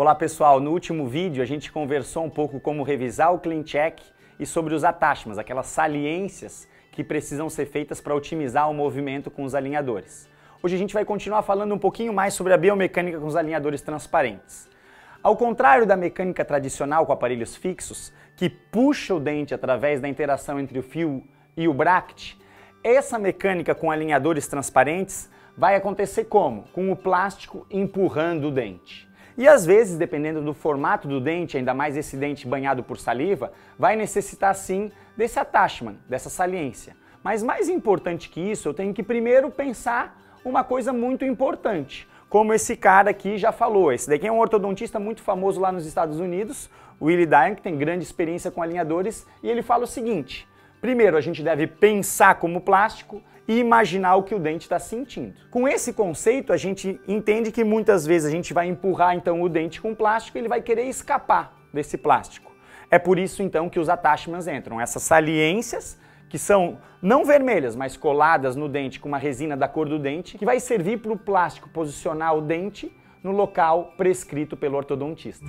Olá pessoal, no último vídeo a gente conversou um pouco como revisar o Clean Check e sobre os attachments, aquelas saliências que precisam ser feitas para otimizar o movimento com os alinhadores. Hoje a gente vai continuar falando um pouquinho mais sobre a biomecânica com os alinhadores transparentes. Ao contrário da mecânica tradicional com aparelhos fixos, que puxa o dente através da interação entre o fio e o bracket, essa mecânica com alinhadores transparentes vai acontecer como? Com o plástico empurrando o dente. E às vezes, dependendo do formato do dente, ainda mais esse dente banhado por saliva, vai necessitar sim desse attachment, dessa saliência. Mas mais importante que isso, eu tenho que primeiro pensar uma coisa muito importante. Como esse cara aqui já falou, esse daqui é um ortodontista muito famoso lá nos Estados Unidos, Willie Dyer, que tem grande experiência com alinhadores, e ele fala o seguinte: primeiro a gente deve pensar como plástico e imaginar o que o dente está sentindo. Com esse conceito, a gente entende que muitas vezes a gente vai empurrar então o dente com plástico e ele vai querer escapar desse plástico. É por isso então que os attachments entram, essas saliências que são não vermelhas, mas coladas no dente com uma resina da cor do dente, que vai servir para o plástico posicionar o dente no local prescrito pelo ortodontista.